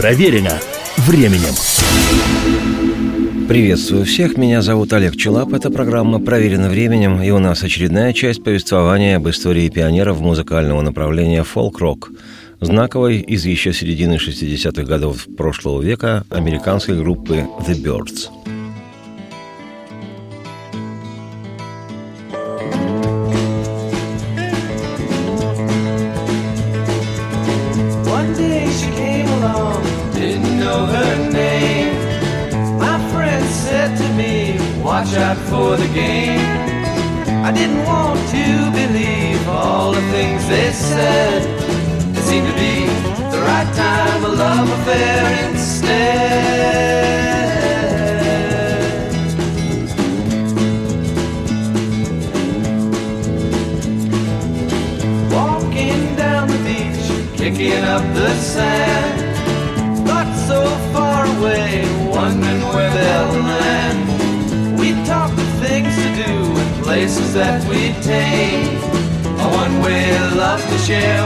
Проверено временем. Приветствую всех, меня зовут Олег Челап, это программа «Проверено временем», и у нас очередная часть повествования об истории пионеров музыкального направления фолк-рок, знаковой из еще середины 60-х годов прошлого века американской группы «The Birds».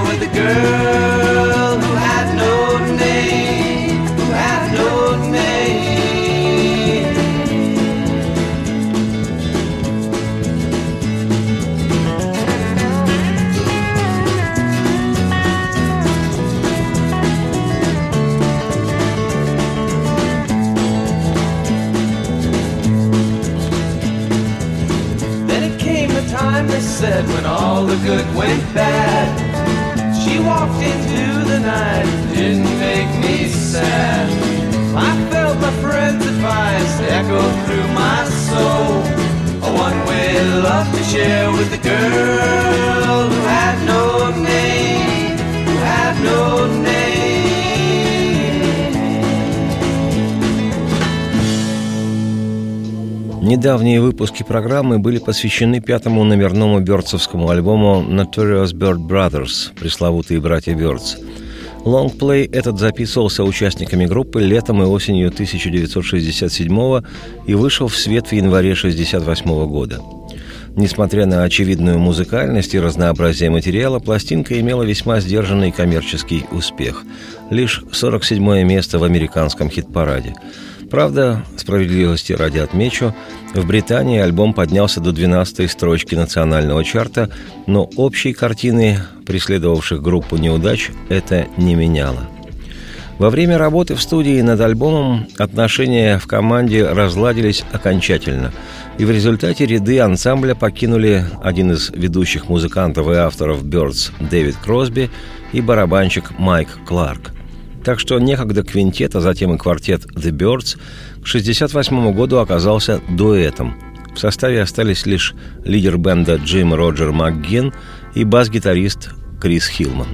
With a girl who had no name, who had no name. Then it came the time they said when all the good went bad. Walked into the night, didn't make me sad. I felt my friend's advice echo through my soul. A one-way love to share with a girl who had no name, who had no name. Недавние выпуски программы были посвящены пятому номерному бёрдсовскому альбому Notorious Bird Brothers «Пресловутые братья Бёрдс». Лонгплей этот записывался участниками группы летом и осенью 1967 и вышел в свет в январе 1968 года. Несмотря на очевидную музыкальность и разнообразие материала, пластинка имела весьма сдержанный коммерческий успех. Лишь 47 место в американском хит-параде. Правда, справедливости ради отмечу, в Британии альбом поднялся до 12-й строчки национального чарта, но общей картины, преследовавших группу неудач, это не меняло. Во время работы в студии над альбомом отношения в команде разладились окончательно, и в результате ряды ансамбля покинули один из ведущих музыкантов и авторов Бёрдс Дэвид Кросби и барабанщик Майк Кларк. Так что некогда квинтет, а затем и квартет The Birds к 1968 году оказался дуэтом. В составе остались лишь лидер бенда Джим Роджер МакГин и бас-гитарист Крис Хилман.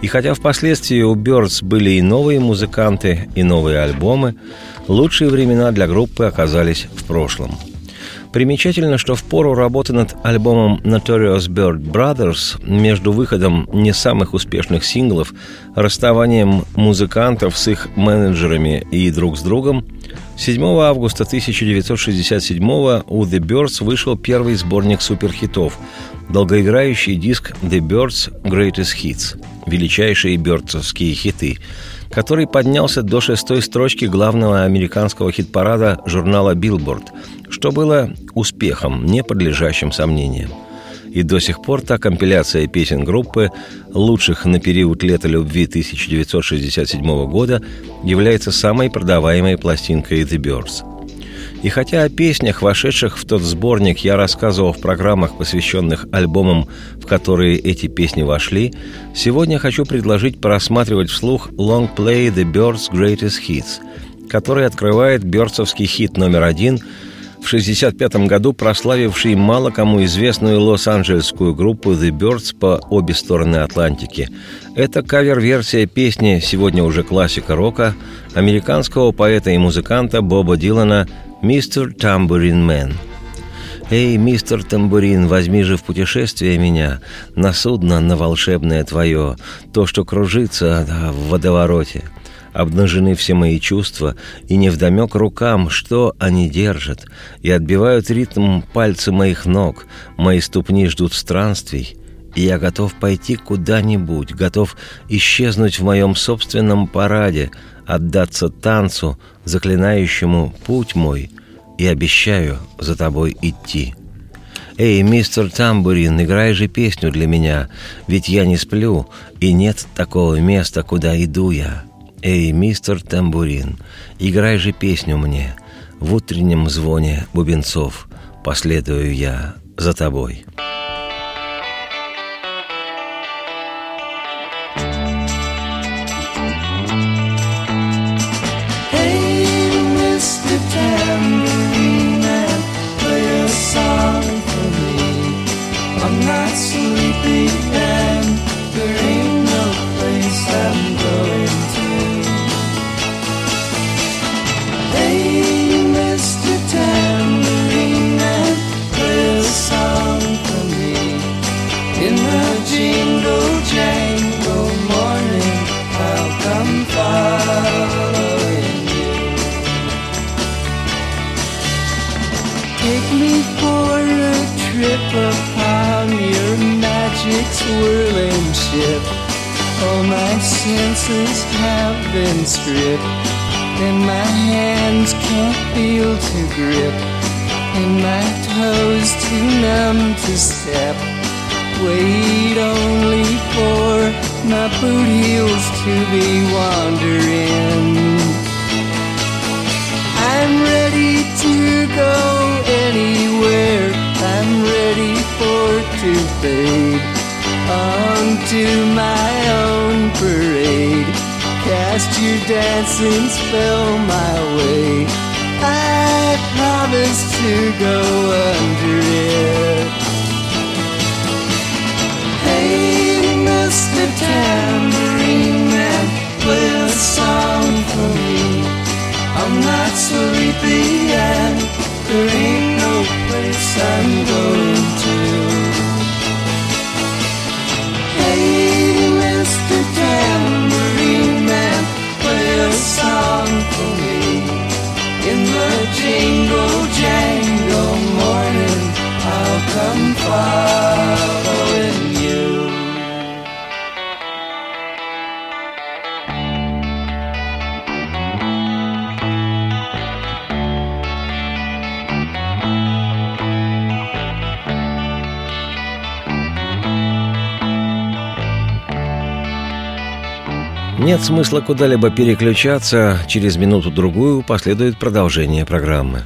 И хотя впоследствии у Birds были и новые музыканты, и новые альбомы, лучшие времена для группы оказались в прошлом – Примечательно, что в пору работы над альбомом Notorious Bird Brothers между выходом не самых успешных синглов, расставанием музыкантов с их менеджерами и друг с другом, 7 августа 1967 у The Birds вышел первый сборник суперхитов, долгоиграющий диск The Birds Greatest Hits, величайшие бёрдсовские хиты, который поднялся до шестой строчки главного американского хит-парада журнала Billboard, что было успехом, не подлежащим сомнениям. И до сих пор та компиляция песен группы, лучших на период лета любви 1967 года, является самой продаваемой пластинкой The Birds. И хотя о песнях, вошедших в тот сборник, я рассказывал в программах, посвященных альбомам, в которые эти песни вошли, сегодня хочу предложить просматривать вслух Long Play The Birds Greatest Hits, который открывает бёрдсовский хит номер один – в 1965 году прославивший мало кому известную лос-анджелесскую группу The Byrds по обе стороны Атлантики. Это кавер-версия песни, сегодня уже классика рока, американского поэта и музыканта Боба Дилана «Mr. Tambourine Man». «Эй, мистер Тамбурин, возьми же в путешествие меня, на судно, на волшебное твое, то, что кружится да, в водовороте» обнажены все мои чувства, и невдомек рукам, что они держат, и отбивают ритм пальцы моих ног, мои ступни ждут странствий, и я готов пойти куда-нибудь, готов исчезнуть в моем собственном параде, отдаться танцу, заклинающему путь мой, и обещаю за тобой идти. «Эй, мистер Тамбурин, играй же песню для меня, ведь я не сплю, и нет такого места, куда иду я. Эй, мистер Тамбурин, играй же песню мне, в утреннем звоне бубенцов последую я за тобой». Senses have been stripped, and my hands can't feel to grip, and my toes too numb to step. Wait only for my boot heels to be wandering. I'm ready to go anywhere. I'm ready for to fade onto my own parade. Cast your dancing spell my way. I promise to go under it. Hey, Mr. Tambourine Man, play a song for me. I'm not sleepy and there ain't I'm going to. Mr. Tambourine Man, play a song for me. In the jingle jangle Нет смысла куда-либо переключаться, через минуту-другую последует продолжение программы.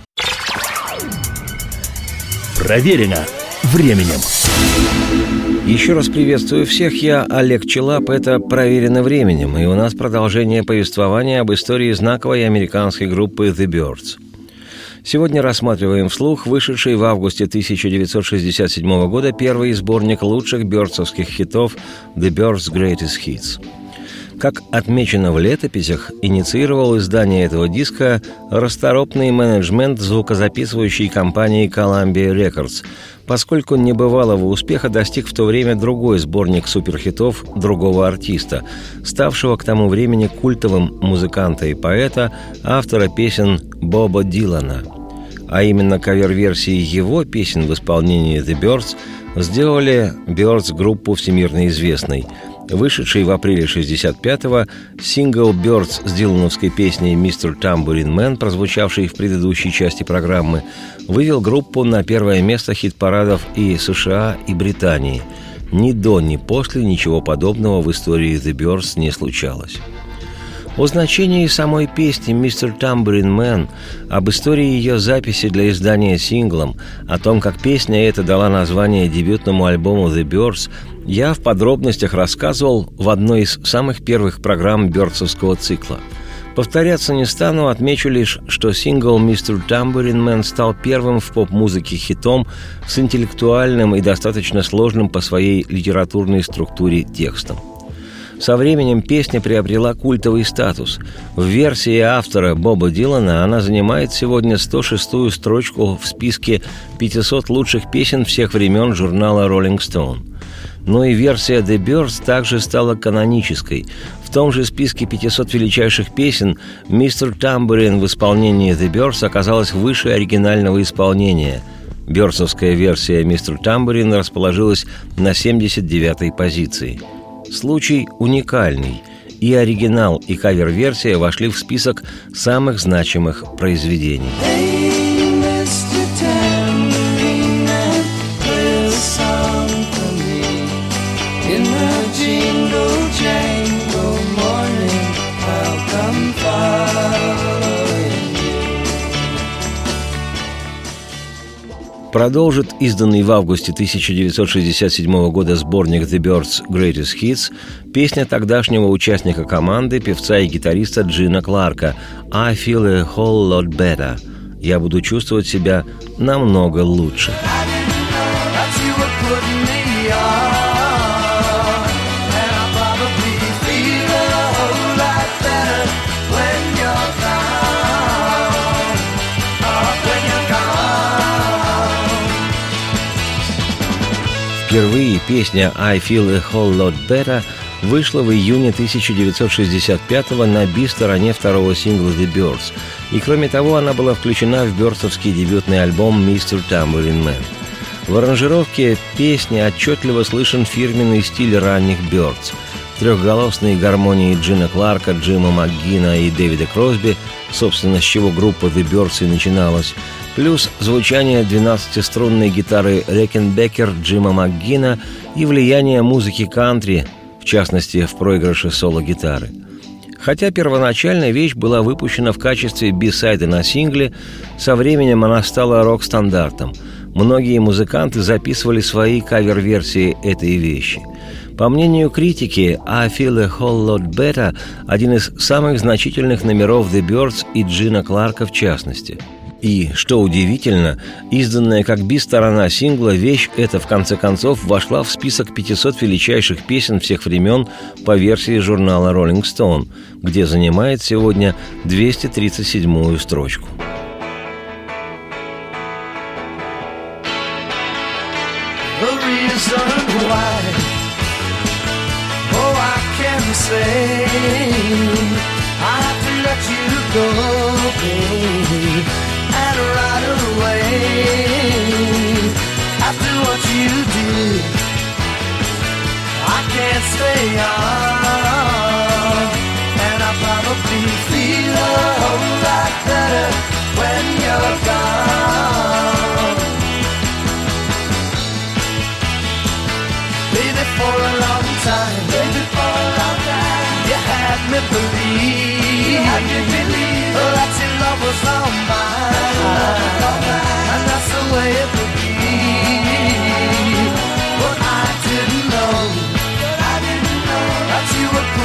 Проверено временем. Еще раз приветствую всех, я Олег Челап, это «Проверено временем», и у нас продолжение повествования об истории знаковой американской группы «The Birds». Сегодня рассматриваем вслух вышедший в августе 1967 года первый сборник лучших бёрдсовских хитов «The Birds' Greatest Hits». Как отмечено в летописях, инициировал издание этого диска расторопный менеджмент звукозаписывающей компании Columbia Records, поскольку небывалого успеха достиг в то время другой сборник суперхитов другого артиста, ставшего к тому времени культовым музыканта и поэта, автора песен Боба Дилана. А именно кавер-версии его песен в исполнении The Birds сделали Byrds группу всемирно известной – Вышедший в апреле 65-го сингл «Byrds» с дилановской песней «Mr. Tambourine Man», прозвучавший в предыдущей части программы, вывел группу на первое место хит-парадов и США, и Британии. Ни до, ни после ничего подобного в истории «The Byrds» не случалось. О значении самой песни «Mr. Tambourine Man», об истории ее записи для издания синглом, о том, как песня эта дала название дебютному альбому «The Byrds», я в подробностях рассказывал в одной из самых первых программ Бёрдсовского цикла. Повторяться не стану, отмечу лишь, что сингл «Mr. Tambourine Man» стал первым в поп-музыке хитом с интеллектуальным и достаточно сложным по своей литературной структуре текстом – со временем песня приобрела культовый статус. В версии автора Боба Дилана она занимает сегодня 106-ю строчку в списке 500 лучших песен всех времен журнала Rolling Stone. Но и версия The Birds также стала канонической. В том же списке 500 величайших песен «Мистер Тамбурин» в исполнении The Birds оказалась выше оригинального исполнения. Бёрсовская версия «Мистер Тамбурин» расположилась на 79-й позиции. Случай уникальный. И оригинал, и кавер-версия вошли в список самых значимых произведений. Продолжит изданный в августе 1967 года сборник The Birds Greatest Hits песня тогдашнего участника команды, певца и гитариста Джина Кларка «I feel a whole lot better» «Я буду чувствовать себя намного лучше». Впервые песня «I feel a whole lot better» вышла в июне 1965 на би-стороне второго сингла «The Birds», и кроме того она была включена в бёрдсовский дебютный альбом «Mr. Tambourine Man». В аранжировке песни отчетливо слышен фирменный стиль ранних Бёрдс. Трехголосные гармонии Джина Кларка, Джима МакГина и Дэвида Кросби, собственно, с чего группа The Birds и начиналась, плюс звучание 12-струнной гитары Рекенбекер Джима МакГина и влияние музыки кантри, в частности, в проигрыше соло-гитары. Хотя первоначально вещь была выпущена в качестве бисайда на сингле, со временем она стала рок-стандартом. Многие музыканты записывали свои кавер-версии этой вещи. По мнению критики, «I Feel a Whole Lot Better» – один из самых значительных номеров The Birds и Джина Кларка в частности – и, что удивительно, изданная как би-сторона сингла, вещь эта, в конце концов, вошла в список 500 величайших песен всех времен по версии журнала Rolling Stone, где занимает сегодня 237-ю строчку. say I have to let you go, stay on, and I probably feel a whole lot better when you're gone. Baby, for a long time, baby, for a long time, you had me believe, you had me believe that your love was all mine. And that's the way it would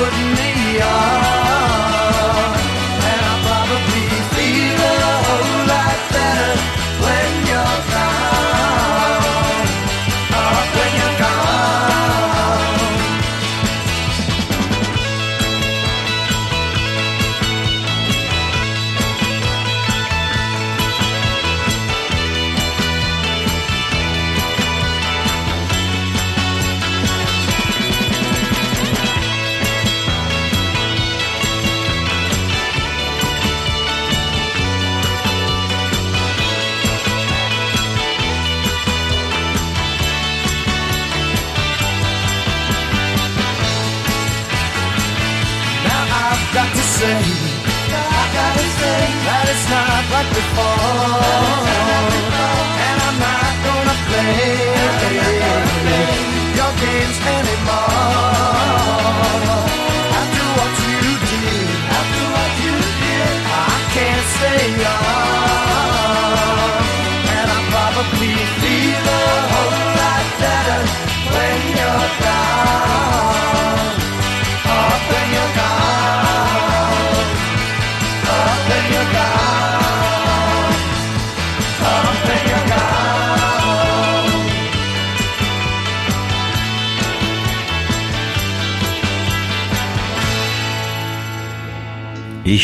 put me on. fall.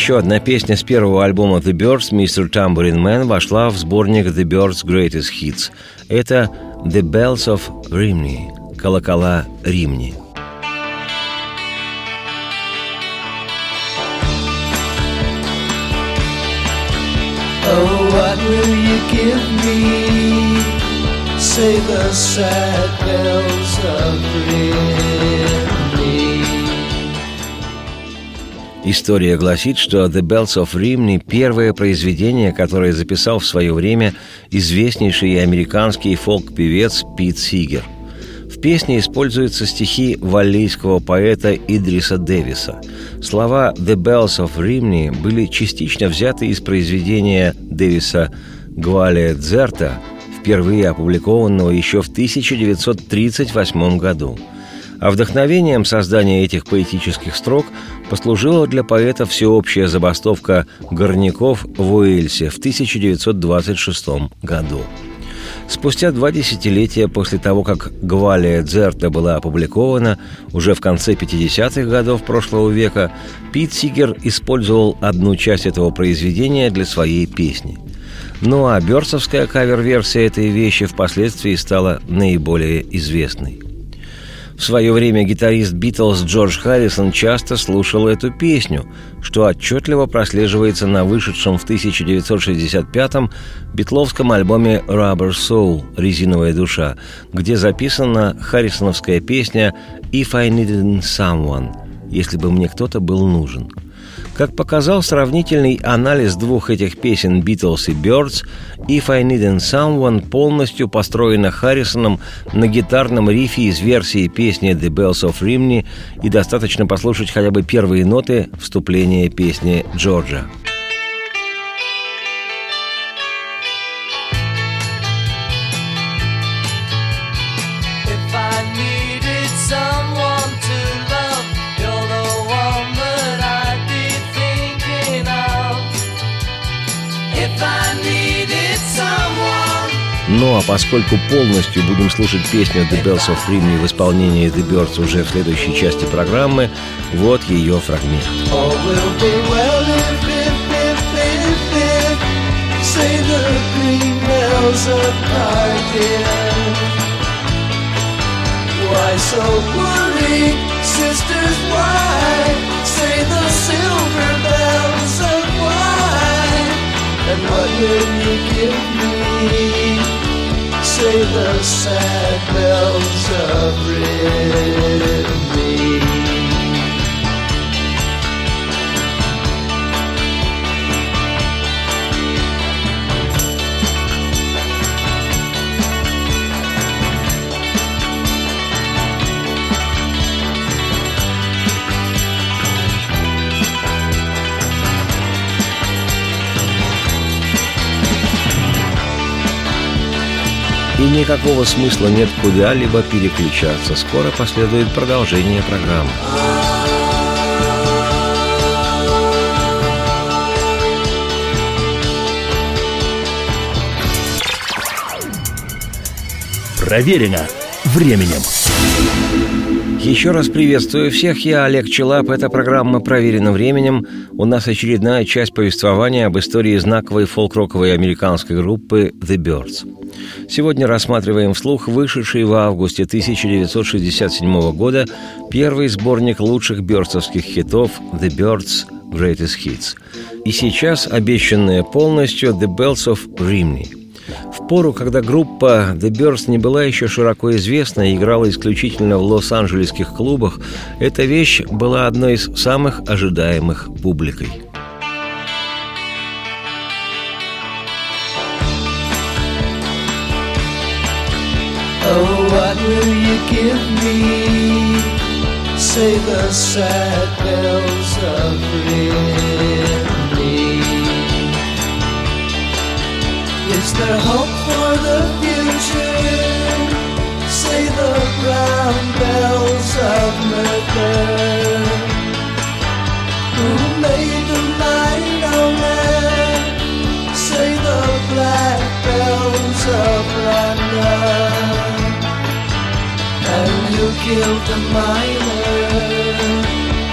Еще одна песня с первого альбома The Birds, Mr. Tambourine Man, вошла в сборник The Birds Greatest Hits. Это The Bells of Rimney, колокола Римни. Oh, what will you give me? Say the sad bells of Rimini. История гласит, что «The Bells of Rimini» — первое произведение, которое записал в свое время известнейший американский фолк-певец Пит Сигер. В песне используются стихи валлийского поэта Идриса Дэвиса. Слова «The Bells of Rimini» были частично взяты из произведения Дэвиса «Гвалия Дзерта», впервые опубликованного еще в 1938 году – а вдохновением создания этих поэтических строк послужила для поэта всеобщая забастовка горняков в Уэльсе в 1926 году. Спустя два десятилетия после того, как «Гвалия Дзерта» была опубликована, уже в конце 50-х годов прошлого века, Пит Сигер использовал одну часть этого произведения для своей песни. Ну а бёрсовская кавер-версия этой вещи впоследствии стала наиболее известной. В свое время гитарист Битлз Джордж Харрисон часто слушал эту песню, что отчетливо прослеживается на вышедшем в 1965-м битловском альбоме «Rubber Soul» «Резиновая душа», где записана харрисоновская песня «If I Needed Someone» «Если бы мне кто-то был нужен». Как показал сравнительный анализ двух этих песен «Beatles» и «Birds», «If I Need Someone» полностью построена Харрисоном на гитарном рифе из версии песни «The Bells of Rimney» и достаточно послушать хотя бы первые ноты вступления песни Джорджа. Ну а поскольку полностью будем слушать песню «The Bells of Rimney» в исполнении «The Birds» уже в следующей части программы, вот ее фрагмент. Why so worried, the sad bells of Rimini. И никакого смысла нет куда-либо переключаться. Скоро последует продолжение программы. Проверено временем. Еще раз приветствую всех, я Олег Челап, эта программа «Проверена временем». У нас очередная часть повествования об истории знаковой фолк-роковой американской группы «The Birds». Сегодня рассматриваем вслух вышедший в августе 1967 года первый сборник лучших бёрдсовских хитов «The Birds Greatest Hits». И сейчас обещанная полностью «The Bells of Rimney». В пору, когда группа The Birds не была еще широко известна и играла исключительно в лос-анджелесских клубах, эта вещь была одной из самых ожидаемых публикой – Oh, what will you give me? Say the sad bells of Rimini. Is there hope for the future? Say the brown bells of Mercury. Who made the mighty man? Say the black bells of London who killed the miner.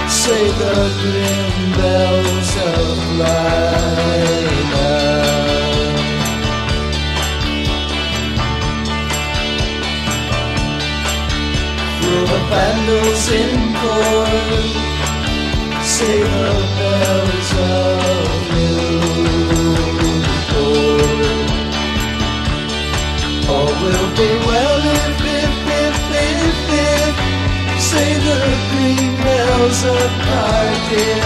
Say the grim bells of Lila Through the vandals in corn Say the bells of Newport. All will be bells apart, dear.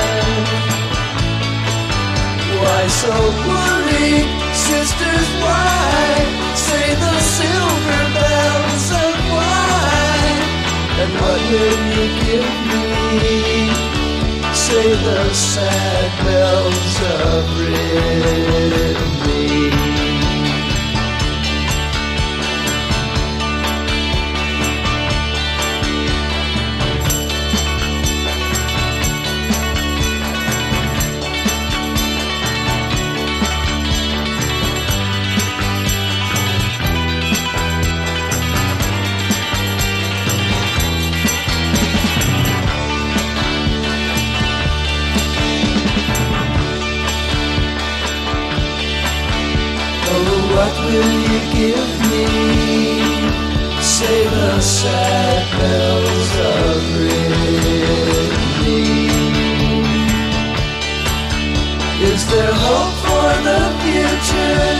Why so worried, sisters? Why say the silver bells of wine? And what will you give me? Say the sad bells of Rimini. Will you give me? Say the sad bells of Rimini. Is there hope for the future?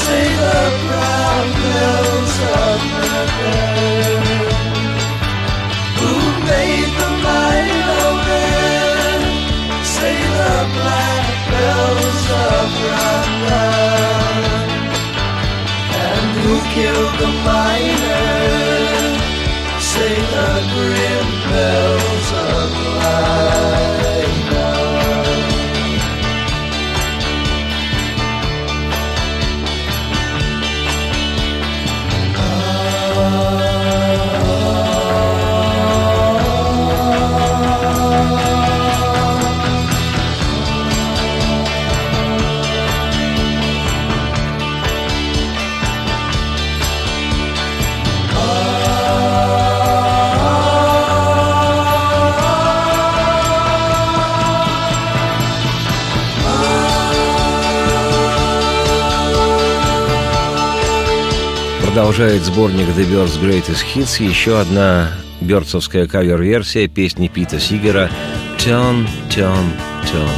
Say the brown bells of Rimini. Who made the light open? Say the black bells of Rambla killed the miner? Say the grim bells of light. Продолжает сборник The Birds Greatest Hits еще одна бёрдсовская кавер-версия песни Пита Сигера «Turn, Turn, Turn».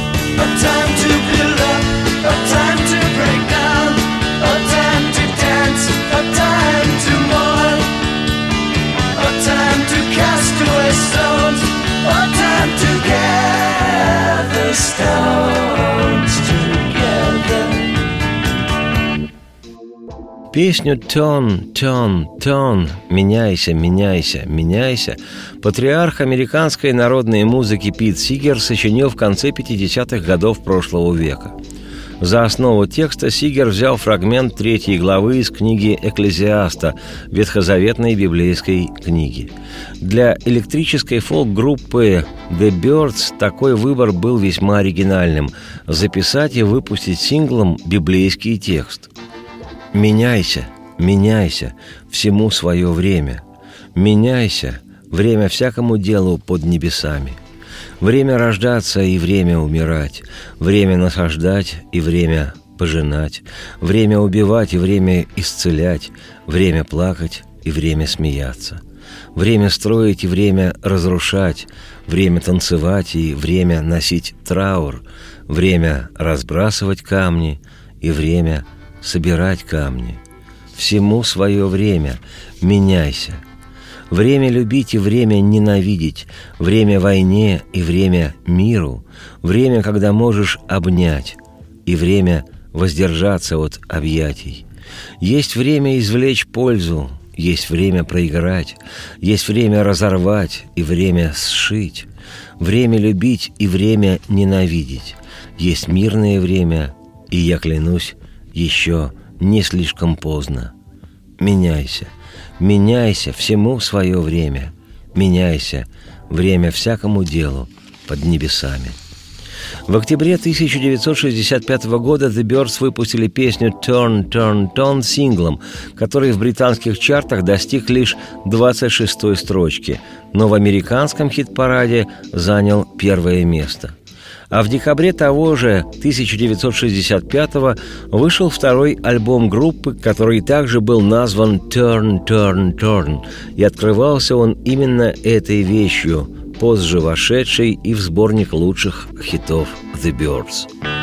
Stones Песню «Turn, Turn, Turn» «Меняйся, меняйся, меняйся» патриарх американской народной музыки Пит Сигер сочинил в конце 50-х годов прошлого века. За основу текста Сигер взял фрагмент третьей главы из книги «Экклезиаста» ветхозаветной библейской книги. Для электрической фолк-группы The Birds такой выбор был весьма оригинальным – записать и выпустить синглом библейский текст – Меняйся, меняйся, всему свое время. Меняйся, время всякому делу под небесами. Время рождаться и время умирать, время насаждать и время пожинать, время убивать и время исцелять, время плакать и время смеяться, время строить и время разрушать, время танцевать и время носить траур, время разбрасывать камни и время – собирать камни. Всему свое время. Меняйся. Время любить и время ненавидеть, время войне и время миру, время, когда можешь обнять, и время воздержаться от объятий. Есть время извлечь пользу, есть время проиграть, есть время разорвать и время сшить, время любить и время ненавидеть, есть мирное время, и я клянусь, еще не слишком поздно. Меняйся, меняйся всему свое время. Меняйся, время всякому делу под небесами. В октябре 1965 года The Birds выпустили песню «Turn, Turn, Turn» синглом, который в британских чартах достиг лишь 26-й строчки, но в американском хит-параде занял первое место – а в декабре того же 1965-го вышел второй альбом группы, который также был назван «Turn, Turn, Turn», и открывался он именно этой вещью, позже вошедшей и в сборник лучших хитов «The Birds».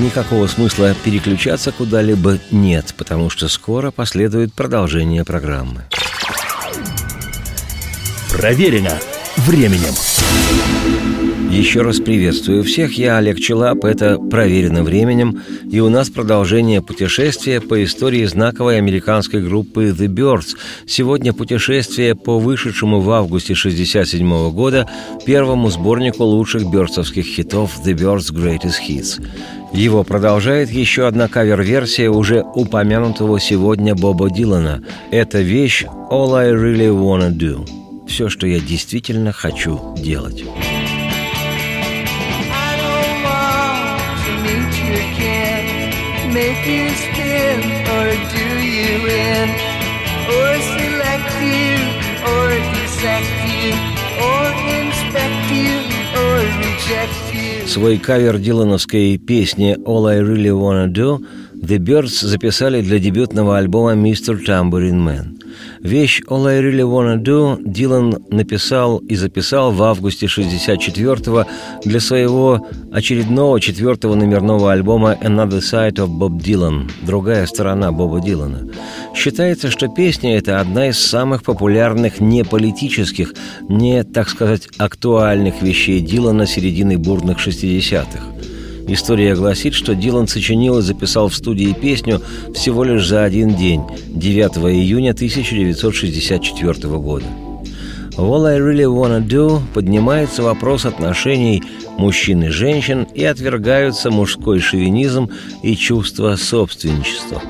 Никакого смысла переключаться куда-либо нет, потому что скоро последует продолжение программы. Проверено временем. Еще раз приветствую всех, я Олег Челап, это «Проверено временем», и у нас продолжение путешествия по истории знаковой американской группы The Birds. Сегодня путешествие по вышедшему в августе 1967 года первому сборнику лучших бёрдсовских хитов The Birds Greatest Hits. Его продолжает еще одна кавер-версия уже упомянутого сегодня Боба Дилана. Это вещь «All I Really Wanna Do» – все, что я действительно хочу делать. Make you spin or do you in, or select you or dissect you, or inspect you or reject you. Свой кавер дилановской песни «All I Really Wanna Do» The Birds записали для дебютного альбома «Mr. Tambourine Man». Вещь «All I Really Wanna Do» Дилан написал и записал в августе 64-го для своего очередного четвертого номерного альбома «Another Side of Bob Dylan» – «Другая сторона Боба Дилана». Считается, что песня – это одна из самых популярных не политических, не, так сказать, актуальных вещей Дилана середины бурных 60-х. История гласит, что Дилан сочинил и записал в студии песню всего лишь за один день, 9 июня 1964 года. В «All I Really Wanna Do» поднимается вопрос отношений мужчин и женщин и отвергаются мужской шовинизм и чувство собственничества.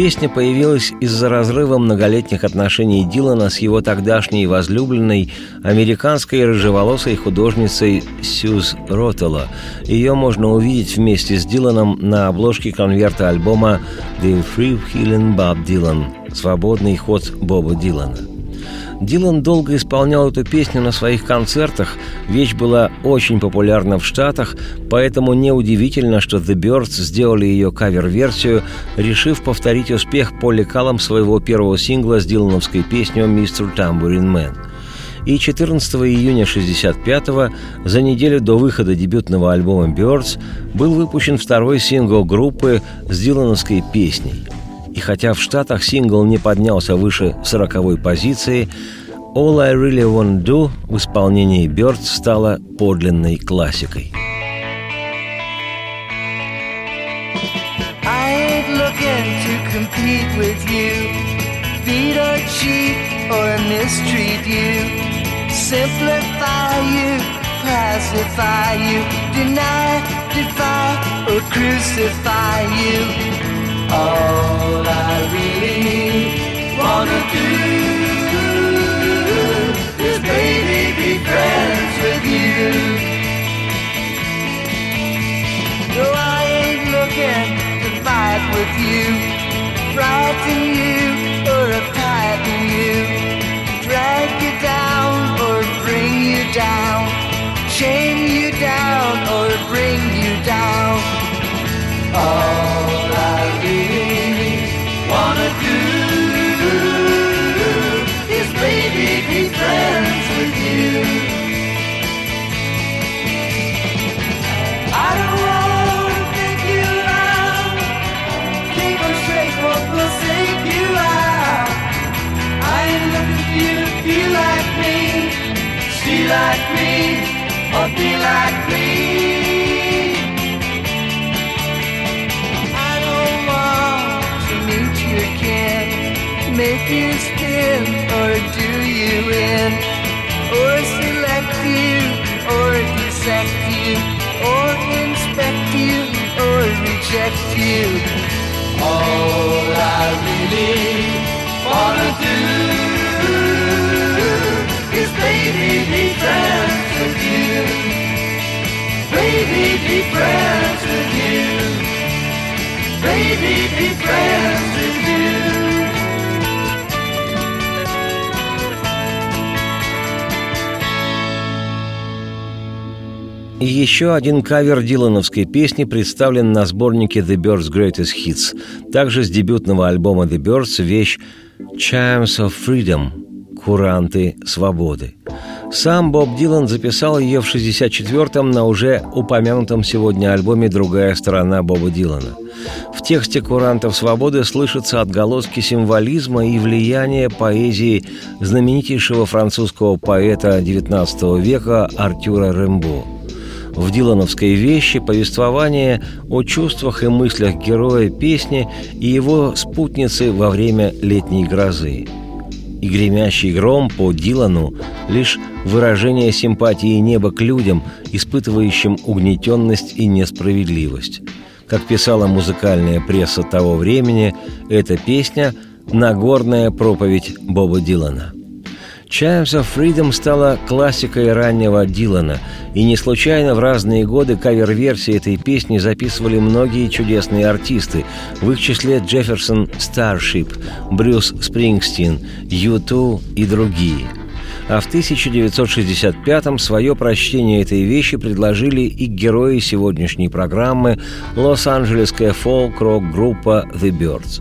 Песня появилась из-за разрыва многолетних отношений Дилана с его тогдашней возлюбленной, американской рыжеволосой художницей Сьюз Ротелло. Ее можно увидеть вместе с Диланом на обложке конверта альбома «The Free Healing Bob Dylan» – «Свободный ход Боба Дилана». Дилан долго исполнял эту песню на своих концертах, вещь была очень популярна в Штатах, поэтому неудивительно, что The Birds сделали ее кавер-версию, решив повторить успех Полли Каллом своего первого сингла с дилановской песней «Mr. Tambourine Man». И 14 июня 65-го, за неделю до выхода дебютного альбома «Birds», был выпущен второй сингл группы с дилановской песней – и хотя в Штатах сингл не поднялся выше сороковой позиции, «All I Really Want Do» в исполнении Бёрд стала подлинной классикой. compete with you. Feed or cheat or mistreat you. Simplify you, classify you, deny, defy or crucify you. All I really wanna do is baby be friends with you. No, I ain't looking to fight with you, you or you, drag you down or bring you down, or be like me. I don't want to meet your kin, make you spin or do you in, or select you or dissect you, or inspect you or reject you. All I really wanna do is baby be friends И еще один кавер дилановской песни представлен на сборнике The Birds Greatest Hits. Также с дебютного альбома The Birds вещь «Chimes of Freedom» – «Куранты свободы». Сам Боб Дилан записал ее в 64-м на уже упомянутом сегодня альбоме «Другая сторона Боба Дилана». В тексте «Курантов свободы» слышатся отголоски символизма и влияния поэзии знаменитейшего французского поэта XIX века Артюра Рембо. В Дилановской вещи повествование о чувствах и мыслях героя песни и его спутницы во время летней грозы. И гремящий гром по Дилану – лишь выражение симпатии неба к людям, испытывающим угнетенность и несправедливость. Как писала музыкальная пресса того времени, эта песня – Нагорная проповедь Боба Дилана. «Chimes of Freedom» стала классикой раннего Дилана, и не случайно в разные годы кавер-версии этой песни записывали многие чудесные артисты, в их числе Джефферсон Старшип, Брюс Спрингстин, Ю2 и другие – а в 1965-м свое прочтение этой вещи предложили и герои сегодняшней программы лос-анджелесская фолк-рок-группа The Birds.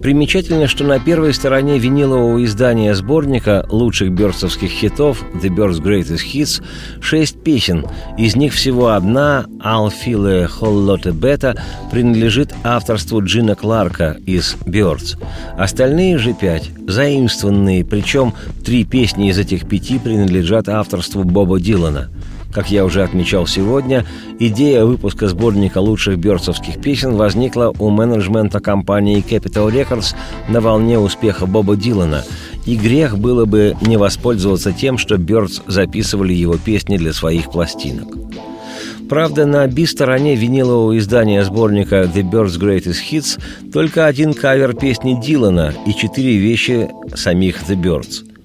Примечательно, что на первой стороне винилового издания сборника лучших бёрдсовских хитов The Birds Greatest Hits шесть песен. Из них всего одна «I'll feel a whole lot better» принадлежит авторству Джина Кларка из Birds. Остальные же пять заимствованные, причем три песни из этих пяти принадлежат авторству Боба Дилана – как я уже отмечал сегодня, идея выпуска сборника лучших бёрдсовских песен возникла у менеджмента компании Capital Records на волне успеха Боба Дилана, и грех было бы не воспользоваться тем, что Бёрдс записывали его песни для своих пластинок. Правда, на би-стороне винилового издания сборника The Birds Greatest Hits только один кавер песни Дилана и четыре вещи самих The Birds –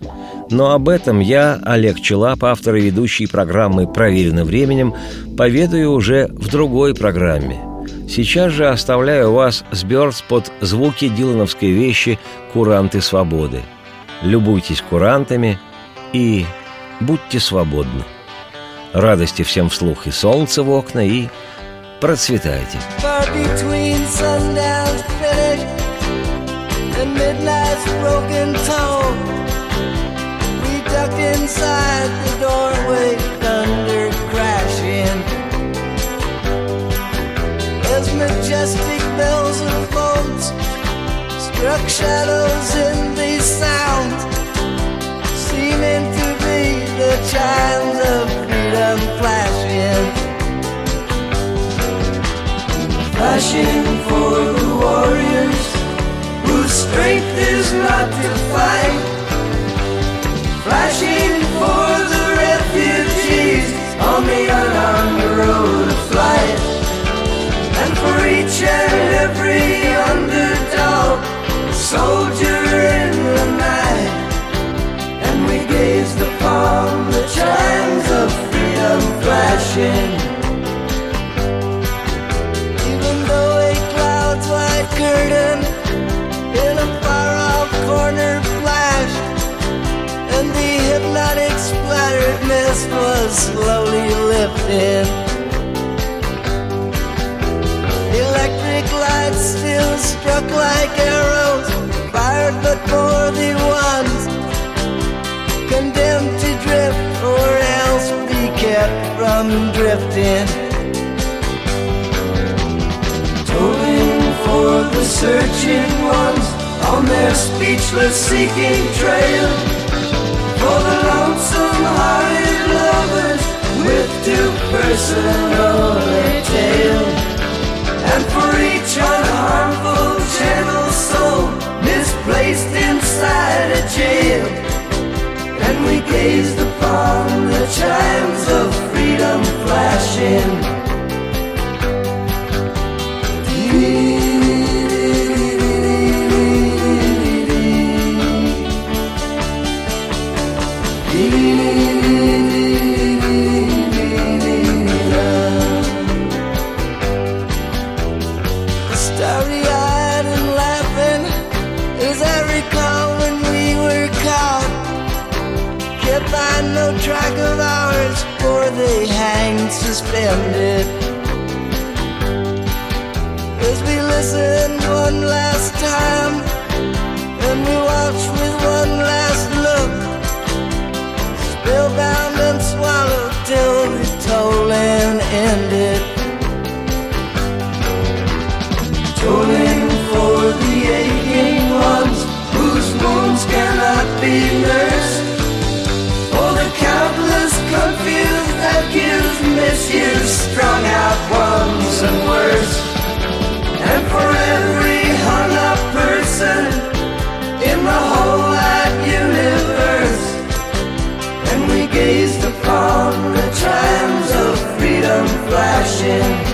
но об этом я, Олег Челап, автор и ведущий программы «Проверено временем», поведаю уже в другой программе. Сейчас же оставляю вас с Бёрдс под звуки дилановской вещи «Куранты свободы». Любуйтесь курантами и будьте свободны. Радости всем вслух и солнце в окна, и процветайте. And midnight's broken tone. Ducked inside the doorway, thunder crashing. As majestic bells and boats struck shadows in these sounds, seeming to be the chimes of freedom flashing flashing for the warriors whose strength is not to fight, flashing for the refugees on the unarmed road of flight, and for each and every underdog, soldier in the night, and we gazed upon the chimes of freedom flashing. Mist was slowly lifting. Electric lights still struck like arrows, fired but for the ones condemned to drift or else be kept from drifting. Tolling for the searching ones on their speechless seeking trail. For the lonesome hearted lovers with too personal tale. And for each unharmful gentle soul misplaced inside a jail. And we gazed upon the chimes of freedom flashing. find no track of ours, for they hang suspended. As we listen one last time, and we watch with one last look, spellbound and swallowed till the tolling ended. misuse strung out ones and words. And for every hung up person in the whole wide universe, and we gazed upon the chimes of freedom flashing.